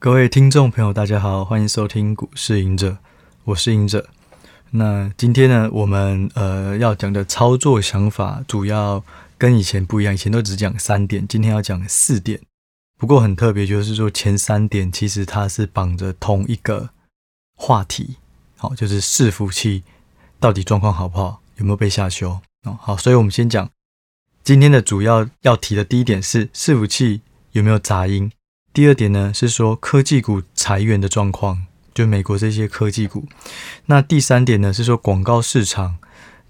各位听众朋友，大家好，欢迎收听股市赢者，我是赢者。那今天呢，我们呃要讲的操作想法，主要跟以前不一样，以前都只讲三点，今天要讲四点。不过很特别，就是说前三点其实它是绑着同一个话题，好，就是伺服器到底状况好不好，有没有被下修？哦，好，所以我们先讲今天的主要要提的第一点是伺服器有没有杂音。第二点呢，是说科技股裁员的状况，就美国这些科技股。那第三点呢，是说广告市场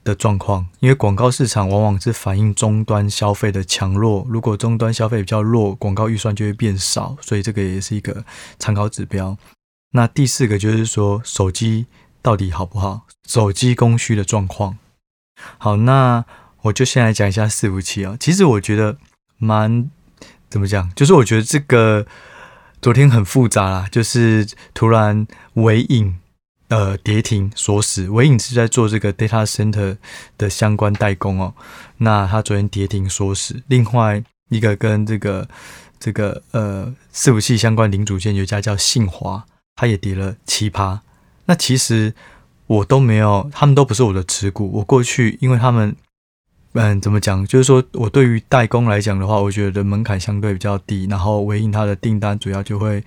的状况，因为广告市场往往是反映终端消费的强弱，如果终端消费比较弱，广告预算就会变少，所以这个也是一个参考指标。那第四个就是说手机到底好不好，手机供需的状况。好，那我就先来讲一下伺服器啊，其实我觉得蛮。怎么讲？就是我觉得这个昨天很复杂啦，就是突然尾影呃跌停锁死，尾影是在做这个 data center 的相关代工哦。那他昨天跌停锁死，另外一个跟这个这个呃伺服器相关零组件有一家叫信华，它也跌了七趴。那其实我都没有，他们都不是我的持股。我过去因为他们。嗯，怎么讲？就是说我对于代工来讲的话，我觉得门槛相对比较低，然后回应它的订单主要就会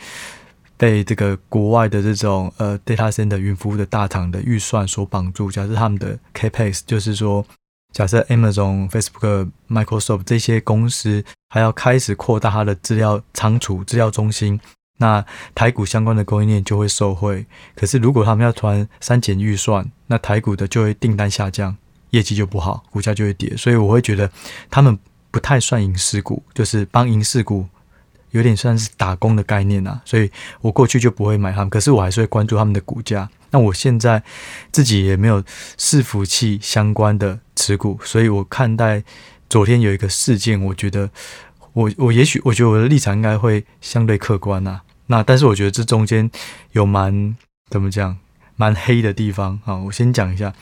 被这个国外的这种呃 data center 云服务的大厂的预算所绑住。假设他们的 capex，就是说，假设 Amazon、Facebook、Microsoft 这些公司还要开始扩大它的资料仓储、资料中心，那台股相关的供应链就会受惠。可是如果他们要突然删减预算，那台股的就会订单下降。业绩就不好，股价就会跌，所以我会觉得他们不太算影视股，就是帮影视股有点算是打工的概念啊，所以我过去就不会买他们，可是我还是会关注他们的股价。那我现在自己也没有伺服器相关的持股，所以我看待昨天有一个事件，我觉得我我也许我觉得我的立场应该会相对客观啊。那但是我觉得这中间有蛮怎么讲？蛮黑的地方啊，我先讲一下，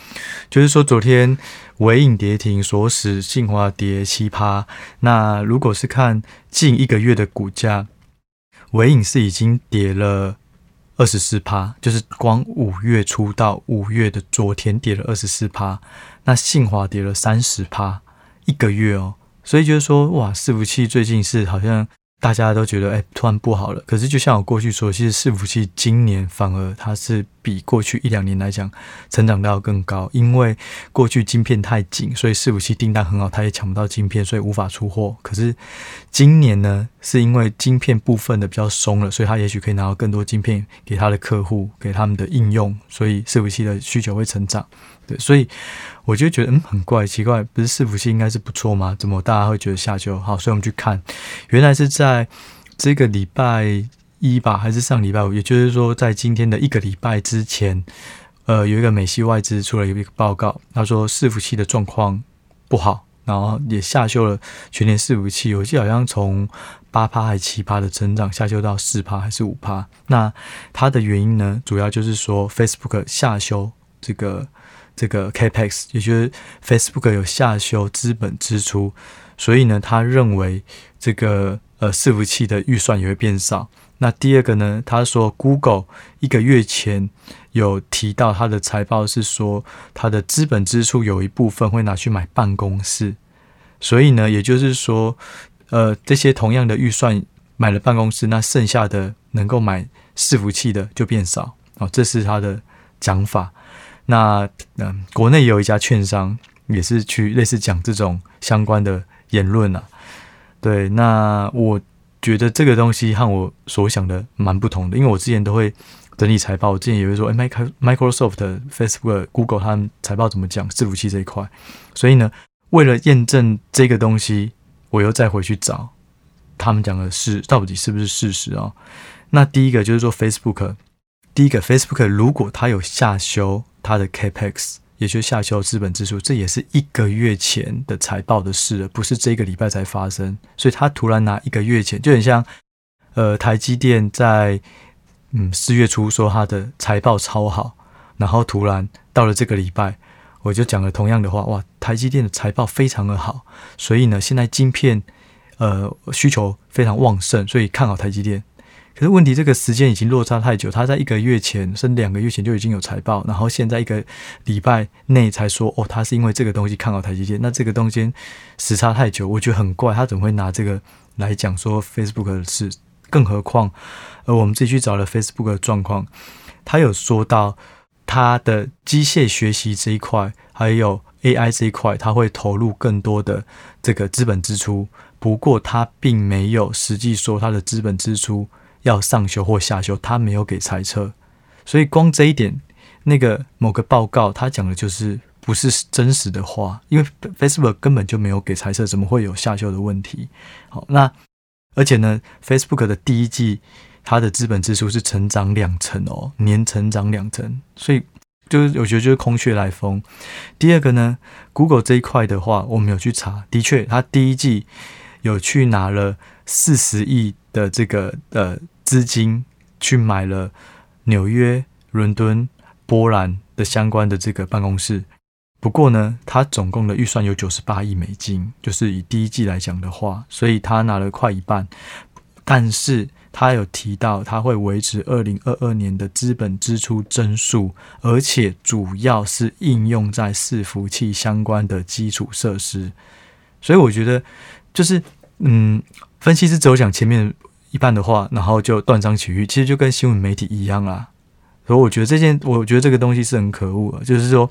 就是说昨天尾影跌停，所使信驊跌七趴。那如果是看近一个月的股价，尾影是已经跌了二十四趴，就是光五月初到五月的昨天跌了二十四趴。那信驊跌了三十趴，一个月哦，所以就是说哇，伺服器最近是好像。大家都觉得，哎，突然不好了。可是，就像我过去说，其实伺服器今年反而它是比过去一两年来讲，成长到更高。因为过去晶片太紧，所以伺服器订单很好，它也抢不到晶片，所以无法出货。可是今年呢，是因为晶片部分的比较松了，所以它也许可以拿到更多晶片给它的客户，给他们的应用，所以伺服器的需求会成长。对，所以我就觉得嗯，很怪奇怪，不是伺服器应该是不错吗？怎么大家会觉得下修？好，所以我们去看，原来是在这个礼拜一吧，还是上礼拜五？也就是说，在今天的一个礼拜之前，呃，有一个美系外资出了一个报告，他说伺服器的状况不好，然后也下修了全年伺服器，我记得好像从八趴还是七趴的成长下修到四趴还是五趴。那它的原因呢，主要就是说 Facebook 下修这个。这个 Capex，也就是 Facebook 有下修资本支出，所以呢，他认为这个呃伺服器的预算也会变少。那第二个呢，他说 Google 一个月前有提到他的财报是说，他的资本支出有一部分会拿去买办公室，所以呢，也就是说，呃，这些同样的预算买了办公室，那剩下的能够买伺服器的就变少哦，这是他的讲法。那嗯，国内有一家券商也是去类似讲这种相关的言论啊。对，那我觉得这个东西和我所想的蛮不同的，因为我之前都会整理财报，我之前也会说，哎，Microsoft、Facebook、Google 他们财报怎么讲伺服器这一块。所以呢，为了验证这个东西，我又再回去找他们讲的是到底是不是事实啊？那第一个就是说 Facebook，第一个 Facebook 如果它有下修。它的 Capex 也就下修资本支出，这也是一个月前的财报的事了，不是这个礼拜才发生。所以他突然拿一个月前，就很像呃台积电在嗯四月初说他的财报超好，然后突然到了这个礼拜，我就讲了同样的话，哇，台积电的财报非常的好，所以呢现在晶片呃需求非常旺盛，所以看好台积电。可是问题，这个时间已经落差太久，他在一个月前甚至两个月前就已经有财报，然后现在一个礼拜内才说哦，他是因为这个东西看好台积电，那这个东西时差太久，我觉得很怪，他怎么会拿这个来讲说 Facebook 的事？更何况，呃，我们自己去找了 Facebook 的状况，他有说到他的机械学习这一块，还有 AI 这一块，他会投入更多的这个资本支出。不过他并没有实际说他的资本支出要上修或下修，他没有给猜测。所以光这一点，那个某个报告他讲的就是不是真实的话，因为 Facebook 根本就没有给猜测，怎么会有下修的问题？好，那。而且呢，Facebook 的第一季它的资本支出是成长两成哦，年成长两成，所以就是我觉得就是空穴来风。第二个呢，Google 这一块的话，我们有去查，的确，它第一季有去拿了四十亿的这个呃资金去买了纽约、伦敦、波兰的相关的这个办公室。不过呢，他总共的预算有九十八亿美金，就是以第一季来讲的话，所以他拿了快一半。但是他有提到，他会维持二零二二年的资本支出增速，而且主要是应用在伺服器相关的基础设施。所以我觉得，就是嗯，分析师只有讲前面一半的话，然后就断章取义，其实就跟新闻媒体一样啦。所以我觉得这件，我觉得这个东西是很可恶的，就是说。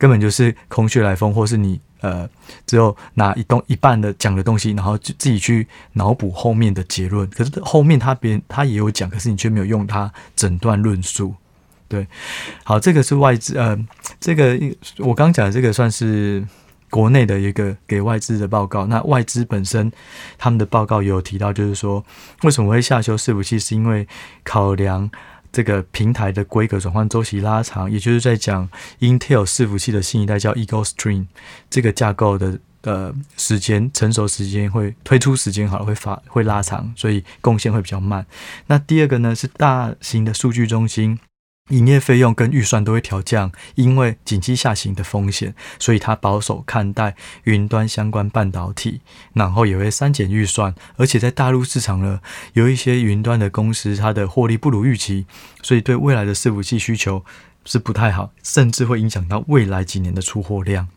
根本就是空穴来风，或是你呃，只有拿一东一半的讲的东西，然后就自己去脑补后面的结论。可是后面他别人他也有讲，可是你却没有用他整段论述。对，好，这个是外资呃，这个我刚讲的这个算是国内的一个给外资的报告。那外资本身他们的报告有提到，就是说为什么会下修伺服器，是因为考量。这个平台的规格转换周期拉长，也就是在讲 Intel 伺服器的新一代叫 Eagle Stream 这个架构的呃时间成熟时间会推出时间好了会发会拉长，所以贡献会比较慢。那第二个呢是大型的数据中心。营业费用跟预算都会调降，因为景气下行的风险，所以他保守看待云端相关半导体，然后也会删减预算。而且在大陆市场呢，有一些云端的公司，它的获利不如预期，所以对未来的伺服器需求是不太好，甚至会影响到未来几年的出货量。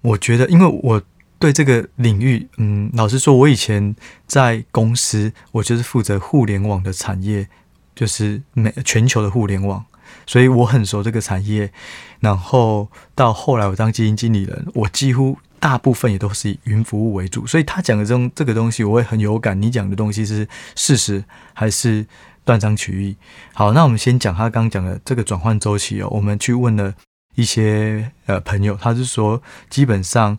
我觉得，因为我对这个领域，嗯，老实说，我以前在公司，我就是负责互联网的产业。就是每全球的互联网，所以我很熟这个产业。然后到后来我当基金经理人，我几乎大部分也都是以云服务为主。所以他讲的这种这个东西，我会很有感。你讲的东西是事实还是断章取义？好，那我们先讲他刚刚讲的这个转换周期哦。我们去问了。一些呃朋友，他是说，基本上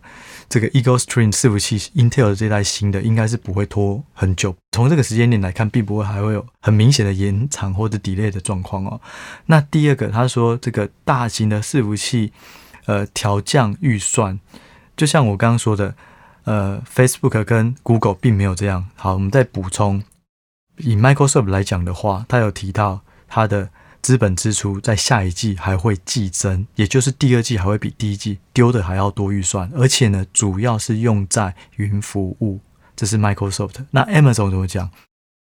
这个 Eagle Stream 伺服器 Intel 的这代新的，应该是不会拖很久。从这个时间点来看，并不会还会有很明显的延长或者 delay 的状况哦。那第二个，他说这个大型的伺服器呃调降预算，就像我刚刚说的，呃 Facebook 跟 Google 并没有这样。好，我们再补充，以 Microsoft 来讲的话，他有提到他的。资本支出在下一季还会季增，也就是第二季还会比第一季丢的还要多预算，而且呢，主要是用在云服务。这是 Microsoft。那 Amazon 怎么讲？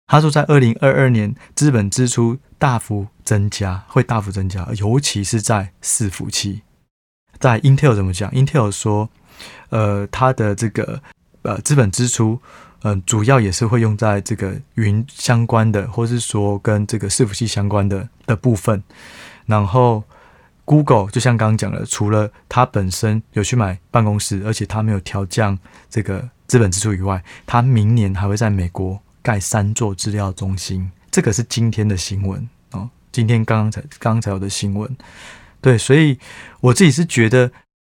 他说在二零二二年资本支出大幅增加，会大幅增加，尤其是在伺服器。在 Intel 怎么讲？Intel 说，呃，它的这个呃资本支出。嗯，主要也是会用在这个云相关的，或是说跟这个伺服器相关的的部分。然后，Google 就像刚刚讲的，除了它本身有去买办公室，而且它没有调降这个资本支出以外，它明年还会在美国盖三座资料中心。这个是今天的新闻哦，今天刚刚才刚刚才有的新闻。对，所以我自己是觉得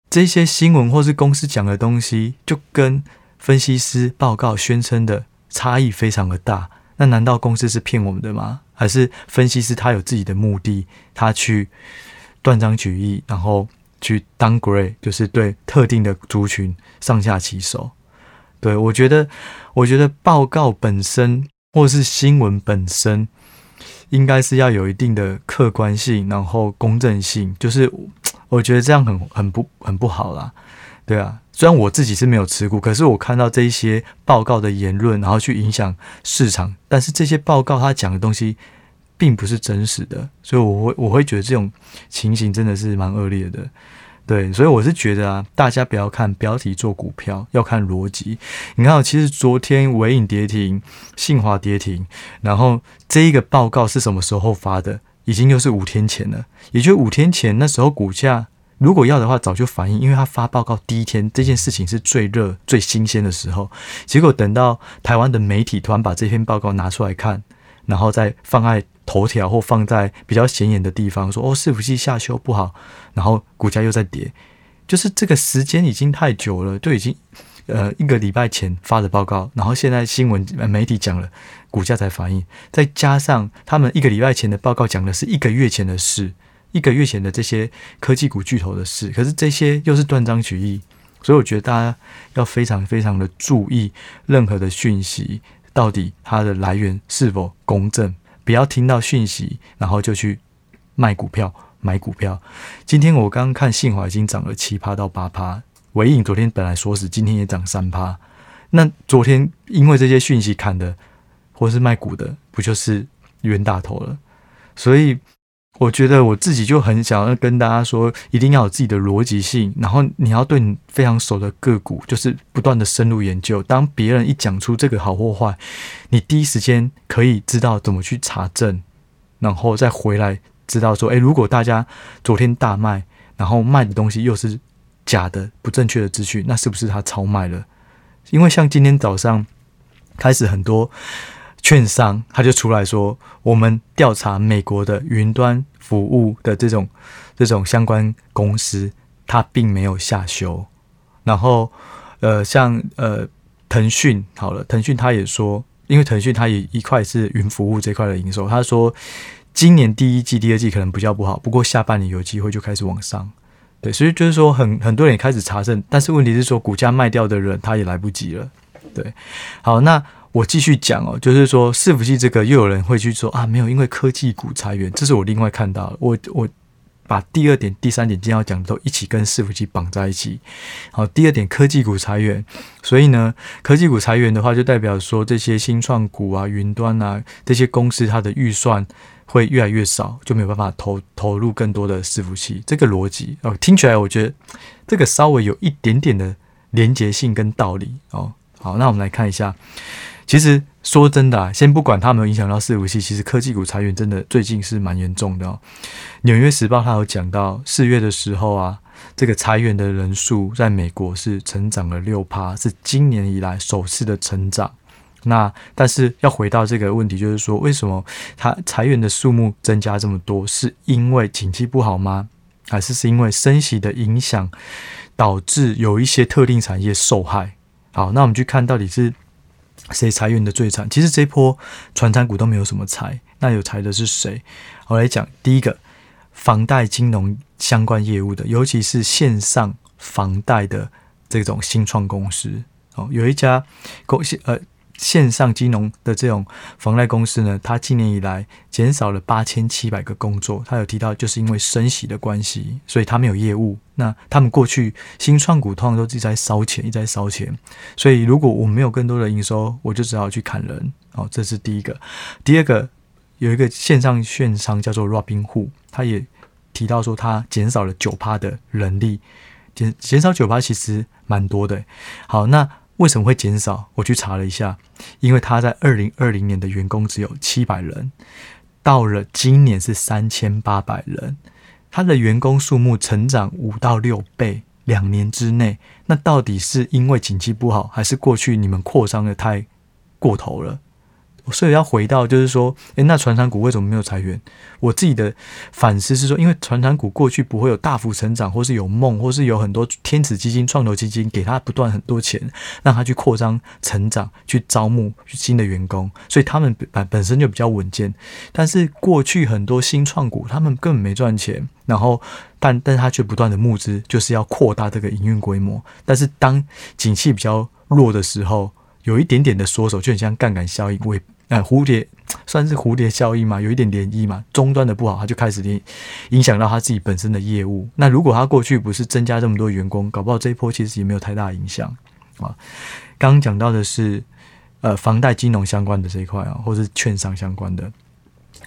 这些新闻或是公司讲的东西，就跟分析师报告宣称的差异非常的大，那难道公司是骗我们的吗？还是分析师他有自己的目的，他去断章取义，然后去 downgrade，就是对特定的族群上下其手？对，我觉得，我觉得报告本身或是新闻本身，应该是要有一定的客观性，然后公正性，就是我觉得这样很很不很不好啦。对啊。虽然我自己是没有持股，可是我看到这一些报告的言论，然后去影响市场，但是这些报告他讲的东西并不是真实的，所以我会我会觉得这种情形真的是蛮恶劣的。对，所以我是觉得啊，大家不要看标题做股票，要看逻辑。你看，其实昨天尾影跌停，信华跌停，然后这一个报告是什么时候发的？已经又是五天前了，也就五天前那时候股价。如果要的话，早就反映，因为他发报告第一天，这件事情是最热、最新鲜的时候。结果等到台湾的媒体突然把这篇报告拿出来看，然后再放在头条或放在比较显眼的地方，说哦，伺服器下修不好，然后股价又在跌，就是这个时间已经太久了，就已经呃一个礼拜前发的报告，然后现在新闻媒体讲了，股价才反应，再加上他们一个礼拜前的报告讲的是一个月前的事。一个月前的这些科技股巨头的事，可是这些又是断章取义，所以我觉得大家要非常非常的注意任何的讯息到底它的来源是否公正，不要听到讯息然后就去卖股票买股票。今天我刚刚看信华已经涨了七趴到八趴，纬颖昨天本来说是今天也涨三趴，那昨天因为这些讯息砍的或是卖股的，不就是冤大头了？所以。我觉得我自己就很想要跟大家说，一定要有自己的逻辑性，然后你要对你非常熟的个股，就是不断的深入研究。当别人一讲出这个好或坏，你第一时间可以知道怎么去查证，然后再回来知道说，诶，如果大家昨天大卖，然后卖的东西又是假的、不正确的资讯，那是不是他超卖了？因为像今天早上开始很多。券商他就出来说，我们调查美国的云端服务的这种这种相关公司，它并没有下修。然后，呃，像呃腾讯好了，腾讯他也说，因为腾讯它也一块是云服务这块的营收，他说今年第一季、第二季可能比较不好，不过下半年有机会就开始往上。对，所以就是说很很多人也开始查证，但是问题是说股价卖掉的人他也来不及了。对，好那。我继续讲哦，就是说伺服器这个又有人会去说啊，没有，因为科技股裁员，这是我另外看到的。我我把第二点、第三点今天要讲的都一起跟伺服器绑在一起。好，第二点科技股裁员，所以呢，科技股裁员的话，就代表说这些新创股啊、云端啊这些公司，它的预算会越来越少，就没有办法投投入更多的伺服器。这个逻辑哦，听起来我觉得这个稍微有一点点的连结性跟道理哦。好，那我们来看一下。其实说真的啊，先不管它有没有影响到伺服器，其实科技股裁员真的最近是蛮严重的哦。纽约时报它有讲到，四月的时候啊，这个裁员的人数在美国是成长了六趴，是今年以来首次的成长。那但是要回到这个问题，就是说为什么它裁员的数目增加这么多？是因为景气不好吗？还是是因为升息的影响导致有一些特定产业受害？好，那我们去看到底是。谁裁员的最惨？其实这一波传产股都没有什么裁，那有裁的是谁？我来讲，第一个，房贷金融相关业务的，尤其是线上房贷的这种新创公司哦，有一家公司呃。线上金融的这种房贷公司呢，它今年以来减少了八千七百个工作。他有提到，就是因为升息的关系，所以他没有业务。那他们过去新创股通常都一直在烧钱，一直在烧钱。所以如果我没有更多的营收，我就只好去砍人。好，这是第一个。第二个，有一个线上券商叫做 Robinhood，他也提到说，他减少了九趴的人力，减减少九趴其实蛮多的。好，那。为什么会减少？我去查了一下，因为他在二零二零年的员工只有七百人，到了今年是三千八百人，他的员工数目成长五到六倍，两年之内，那到底是因为景气不好，还是过去你们扩张的太过头了？所以要回到，就是说，诶，那传产股为什么没有裁员？我自己的反思是说，因为传产股过去不会有大幅成长，或是有梦，或是有很多天使基金、创投基金给他不断很多钱，让他去扩张、成长、去招募新的员工，所以他们本本身就比较稳健。但是过去很多新创股，他们根本没赚钱，然后但但是他却不断的募资，就是要扩大这个营运规模。但是当景气比较弱的时候，有一点点的缩手，就很像杠杆效应，我也。呃，蝴蝶算是蝴蝶效应嘛，有一点涟漪嘛。终端的不好，他就开始影影响到他自己本身的业务。那如果他过去不是增加这么多员工，搞不好这一波其实也没有太大影响啊。刚刚讲到的是呃房贷金融相关的这一块啊，或是券商相关的。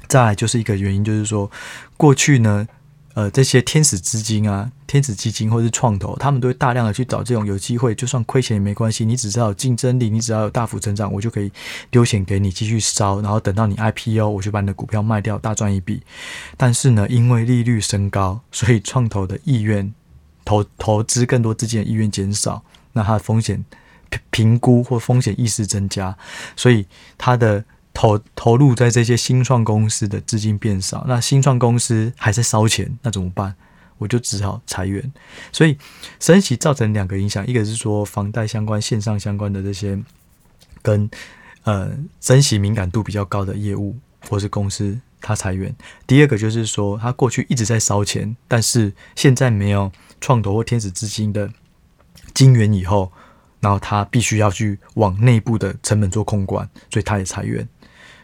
再来就是一个原因，就是说过去呢。呃，这些天使资金啊，天使基金或者是创投，他们都会大量的去找这种有机会，就算亏钱也没关系，你只要有竞争力，你只要有大幅成长，我就可以丢钱给你继续烧，然后等到你 IPO，我就把你的股票卖掉，大赚一笔。但是呢，因为利率升高，所以创投的意愿投投资更多资金的意愿减少，那它的风险评估或风险意识增加，所以它的。投投入在这些新创公司的资金变少，那新创公司还在烧钱，那怎么办？我就只好裁员。所以升息造成两个影响，一个是说房贷相关、线上相关的这些跟呃升息敏感度比较高的业务或是公司，它裁员。第二个就是说，它过去一直在烧钱，但是现在没有创投或天使资金的金援以后，然后它必须要去往内部的成本做控管，所以它也裁员。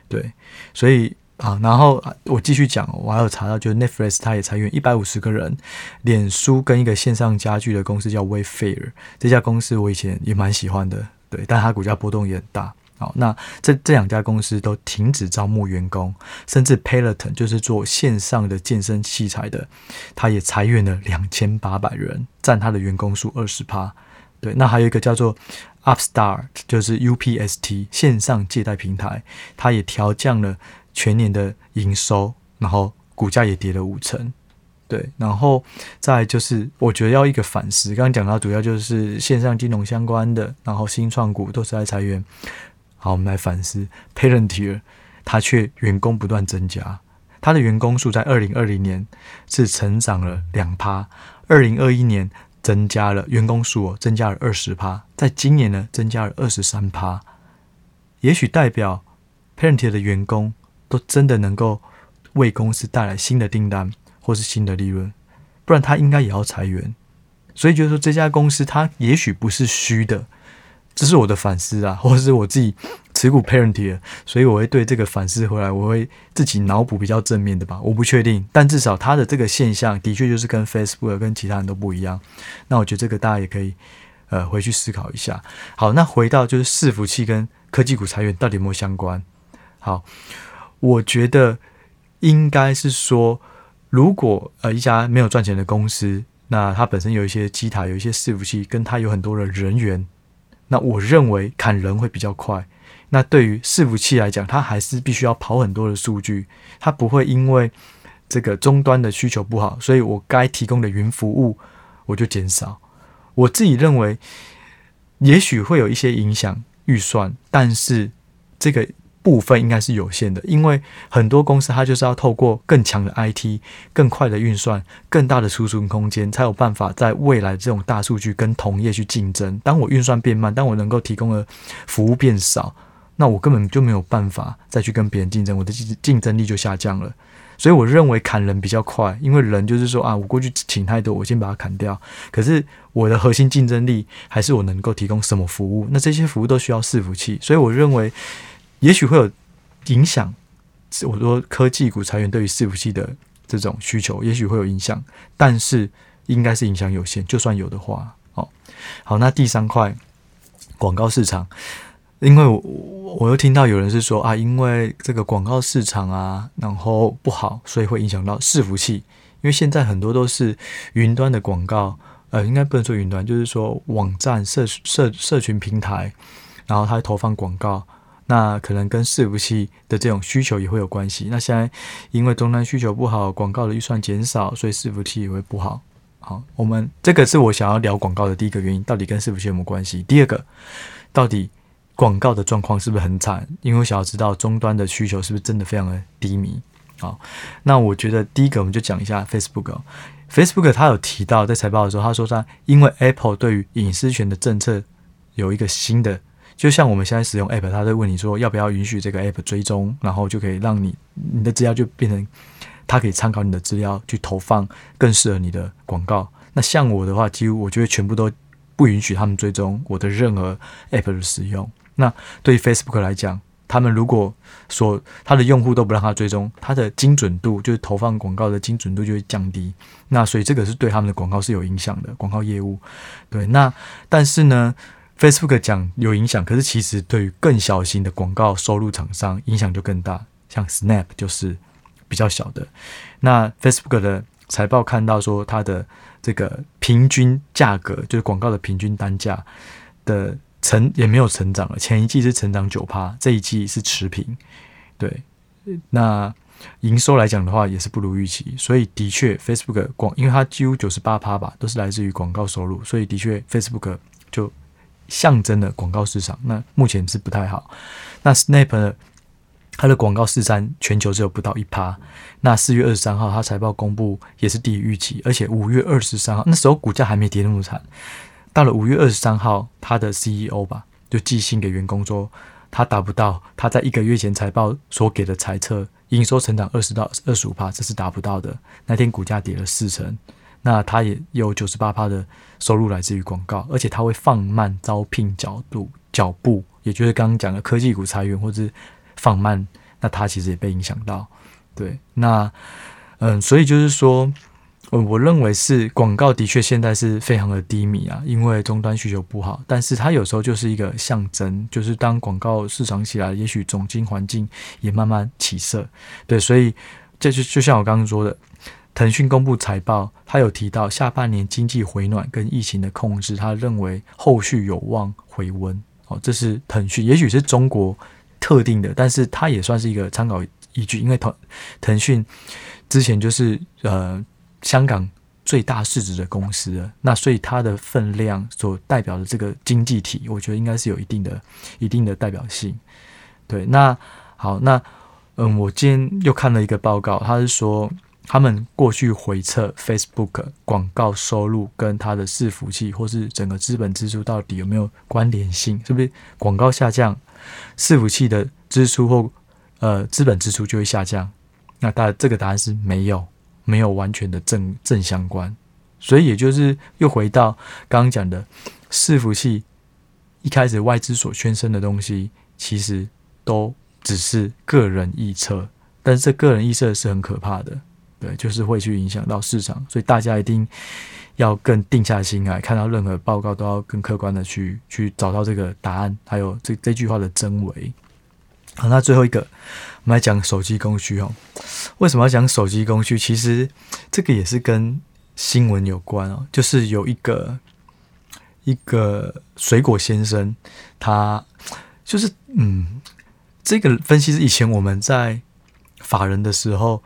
对，所以啊，然后我继续讲，我还有查到，就是 Netflix 它也裁员一百五十个人，脸书跟一个线上家具的公司叫 Wayfair，这家公司我以前也蛮喜欢的，对，但它股价波动也很大。好，那这这两家公司都停止招募员工，甚至 Peloton 就是做线上的健身器材的，它也裁员了两千八百人，占它的员工数二十趴。对，那还有一个叫做。Upstart 就是 UPST 线上借贷平台，它也调降了全年的营收，然后股价也跌了五成。对，然后再就是我觉得要一个反思，刚刚讲到主要就是线上金融相关的，然后新创股都是在裁员。好，我们来反思，Palantir 它却员工不断增加，它的员工数在二零二零年是成长了两趴，二零二一年。增加了员工数哦，增加了二十趴，在今年呢，增加了二十三趴，也许代表 Parenti 的员工都真的能够为公司带来新的订单或是新的利润，不然他应该也要裁员。所以就是说，这家公司它也许不是虚的。这是我的反思啊，或者是我自己持股 Palantir，所以我会对这个反思回来，我会自己脑补比较正面的吧，我不确定，但至少它的这个现象的确就是跟 Facebook 跟其他人都不一样。那我觉得这个大家也可以呃回去思考一下。好，那回到就是伺服器跟科技股裁员到底有没有相关？好，我觉得应该是说，如果呃一家没有赚钱的公司，那它本身有一些机台，有一些伺服器，跟它有很多的人员。那我认为砍人会比较快。那对于伺服器来讲，它还是必须要跑很多的数据，它不会因为这个终端的需求不好，所以我该提供的云服务我就减少。我自己认为，也许会有一些影响预算，但是这个。部分应该是有限的，因为很多公司它就是要透过更强的 IT、更快的运算、更大的储存空间，才有办法在未来这种大数据跟同业去竞争。当我运算变慢，当我能够提供的服务变少，那我根本就没有办法再去跟别人竞争，我的竞竞争力就下降了。所以我认为砍人比较快，因为人就是说啊，我过去请太多，我先把它砍掉。可是我的核心竞争力还是我能够提供什么服务，那这些服务都需要伺服器，所以我认为。也许会有影响，我说科技股裁员对于伺服器的这种需求，也许会有影响，但是应该是影响有限，就算有的话，哦，好，那第三块广告市场，因为我我又听到有人是说啊，因为这个广告市场啊，然后不好，所以会影响到伺服器，因为现在很多都是云端的广告，呃，应该不能说云端，就是说网站社社社群平台，然后它投放广告。那可能跟伺服器的这种需求也会有关系。那现在因为终端需求不好，广告的预算减少，所以伺服器也会不好。好，我们这个是我想要聊广告的第一个原因，到底跟伺服器有没有关系？第二个，到底广告的状况是不是很惨？因为我想要知道终端的需求是不是真的非常的低迷。好，那我觉得第一个我们就讲一下 Facebook。Facebook 它有提到在财报的时候，他说他因为 Apple 对于隐私权的政策有一个新的。就像我们现在使用 App，他在问你说要不要允许这个 App 追踪，然后就可以让你你的资料就变成，它可以参考你的资料去投放更适合你的广告。那像我的话，几乎我就会全部都不允许他们追踪我的任何 App 的使用。那对于 Facebook 来讲，他们如果说他的用户都不让他追踪，他的精准度就是投放广告的精准度就会降低。那所以这个是对他们的广告是有影响的，广告业务。对，那但是呢，Facebook 讲有影响，可是其实对于更小型的广告收入厂商影响就更大，像 Snap 就是比较小的。那 Facebook 的财报看到说，它的这个平均价格就是广告的平均单价的。成也没有成长了，前一季是成长九趴，这一季是持平。对，那营收来讲的话，也是不如预期。所以的确，Facebook 广，因为它几乎九十八趴吧，都是来自于广告收入，所以的确，Facebook 就象征了广告市场。那目前是不太好。那 Snap 它的广告市占全球只有不到一趴。那四月二十三号，它财报公布也是低于预期，而且五月二十三号那时候股价还没跌那么惨。到了五月二十三号，他的 CEO 吧就寄信给员工说，他达不到他在一个月前财报所给的财测，营收成长二十到二十五趴，这是达不到的。那天股价跌了四成，那它也有九十八趴的收入来自于广告，而且它会放慢招聘角度脚步，也就是刚刚讲的科技股裁员或者放慢，那它其实也被影响到。对，那嗯，所以就是说。我我认为是广告的确现在是非常的低迷啊，因为终端需求不好。但是它有时候就是一个象征，就是当广告市场起来，也许总经环境也慢慢起色。对，所以这就就像我刚刚说的，腾讯公布财报，他有提到下半年经济回暖跟疫情的控制，他认为后续有望回温。哦，这是腾讯，也许是中国特定的，但是它也算是一个参考依据，因为腾腾讯之前就是呃。香港最大市值的公司，那所以它的分量所代表的这个经济体，我觉得应该是有一定的、一定的代表性。对，那好，那嗯，我今天又看了一个报告，他是说他们过去回测 Facebook 广告收入跟它的伺服器或是整个资本支出到底有没有关联性，是不是广告下降，伺服器的支出或呃资本支出就会下降？那答这个答案是没有。没有完全的正正相关，所以也就是又回到刚刚讲的伺服器，一开始外资所宣称的东西，其实都只是个人臆测，但是这个人臆测是很可怕的，对，就是会去影响到市场，所以大家一定要更定下心来，看到任何报告都要更客观的去去找到这个答案，还有这这句话的真伪。好，那最后一个，我们来讲手机供需哦。为什么要讲手机供需？其实这个也是跟新闻有关哦。就是有一个一个水果先生，他就是嗯，这个分析是以前我们在法人的时候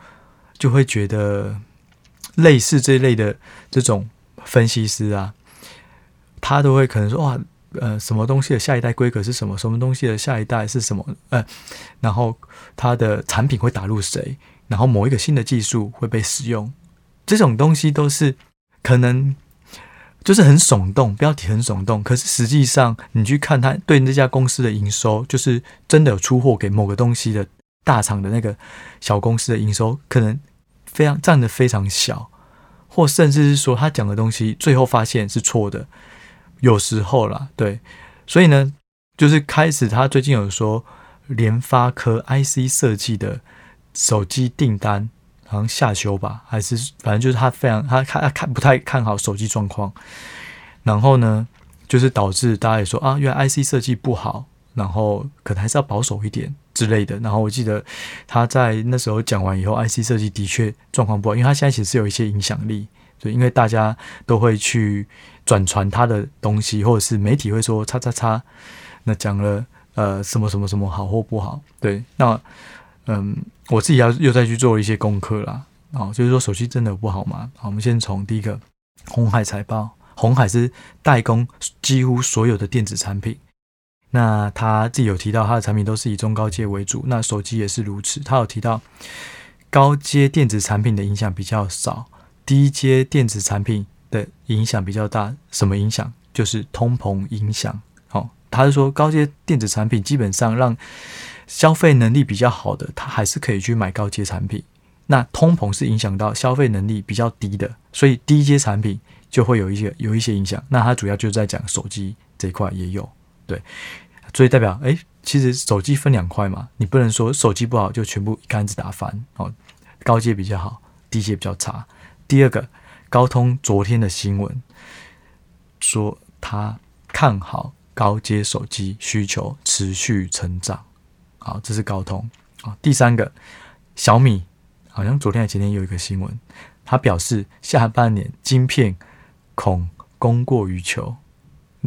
就会觉得类似这一类的这种分析师啊，他都会可能说哇。呃，什么东西的下一代规格是什么？什么东西的下一代是什么？呃，然后它的产品会打入谁？然后某一个新的技术会被使用，这种东西都是可能就是很耸动，标题很耸动。可是实际上，你去看它对那家公司的营收，就是真的有出货给某个东西的大厂的那个小公司的营收，可能非常占的非常小，或甚至是说他讲的东西最后发现是错的。有时候啦，对，所以呢，就是开始他最近有说，联发科 IC 设计的手机订单好像下修吧，还是反正就是他非常他看他看不太看好手机状况，然后呢，就是导致大家也说啊，因为 IC 设计不好，然后可能还是要保守一点之类的。然后我记得他在那时候讲完以后，IC 设计的确状况不好，因为他现在其实是有一些影响力，对，因为大家都会去。转传他的东西，或者是媒体会说“叉叉叉”，那讲了呃什么什么什么好或不好？对，那嗯，我自己要又再去做一些功课啦。哦，就是说手机真的不好吗？好，我们先从第一个红海财报，红海是代工几乎所有的电子产品。那他自己有提到，他的产品都是以中高阶为主，那手机也是如此。他有提到高阶电子产品的影响比较少，低阶电子产品。的影响比较大，什么影响？就是通膨影响。好，他是说高阶电子产品基本上让消费能力比较好的，他还是可以去买高阶产品。那通膨是影响到消费能力比较低的，所以低阶产品就会有一些有一些影响。那他主要就在讲手机这一块也有，对。所以代表哎，其实手机分两块嘛，你不能说手机不好就全部一竿子打翻哦，高阶比较好，低阶比较差。第二个，高通昨天的新闻说他看好高阶手机需求持续成长，好，这是高通啊。第三个，小米好像昨天还前天有一个新闻，他表示下半年晶片恐供过于求。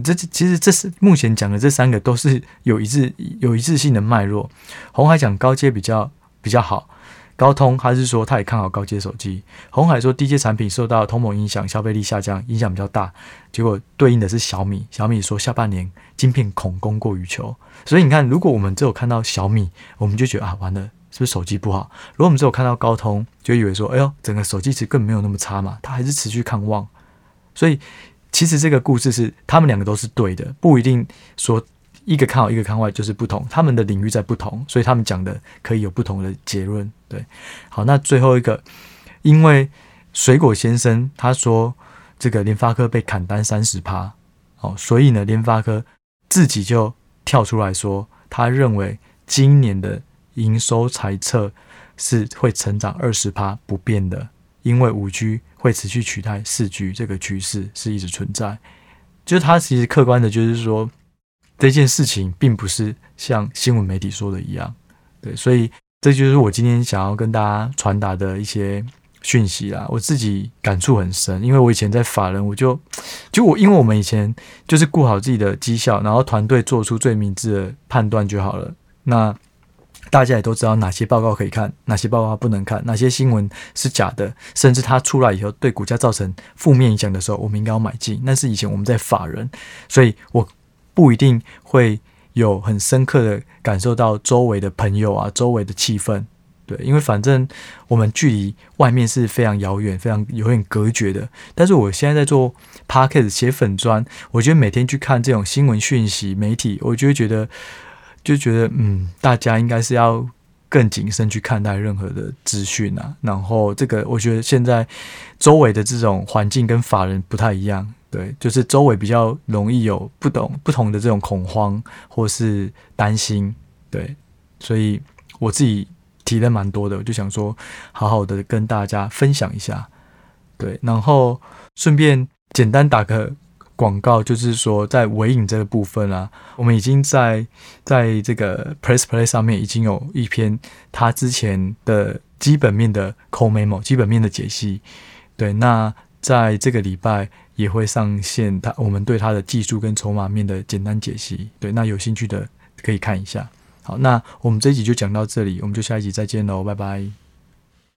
这其实这是目前讲的这三个都是有一致有一致性的脉络。红海讲高阶比较比较好，高通还是说他也看好高阶手机。红海说低阶产品受到通膨影响，消费力下降，影响比较大。结果对应的是小米，小米说下半年晶片恐供过于求。所以你看，如果我们只有看到小米，我们就觉得啊，完了，是不是手机不好？如果我们只有看到高通，就以为说，哎呦，整个手机其实根本没有那么差嘛，它还是持续看旺。所以。其实这个故事是他们两个都是对的，不一定说一个看好一个看坏就是不同，他们的领域在不同，所以他们讲的可以有不同的结论。对，好，那最后一个，因为水果先生他说这个联发科被砍单三十趴，哦，所以呢，联发科自己就跳出来说，他认为今年的营收财测是会成长二十趴不变的，因为五 G。会持续取代四 G 这个趋势是一直存在，就是它其实客观的，就是说这件事情并不是像新闻媒体说的一样，对，所以这就是我今天想要跟大家传达的一些讯息啦。我自己感触很深，因为我以前在法人，我就就我因为我们以前就是顾好自己的绩效，然后团队做出最明智的判断就好了。那大家也都知道哪些报告可以看，哪些报告不能看，哪些新闻是假的，甚至它出来以后对股价造成负面影响的时候，我们应该要买进。那是以前我们在法人，所以我不一定会有很深刻的感受到周围的朋友啊，周围的气氛，对，因为反正我们距离外面是非常遥远，非常有点隔绝的。但是我现在在做 Podcast 写粉专，我觉得每天去看这种新闻讯息、媒体，我就会觉得。就觉得，嗯，大家应该是要更谨慎去看待任何的资讯啊。然后，这个我觉得现在周围的这种环境跟法人不太一样，对，就是周围比较容易有不懂不同的这种恐慌或是担心，对，所以我自己提的蛮多的，我就想说，好好的跟大家分享一下，对，然后顺便简单打个。广告就是说，在尾影这个部分啊，我们已经在在这个 Press Play 上面已经有一篇他之前的基本面的 Core Memo 基本面的解析。对，那在这个礼拜也会上线他我们对他的技术跟筹码面的简单解析。对，那有兴趣的可以看一下。好，那我们这一集就讲到这里，我们就下一集再见喽，拜拜。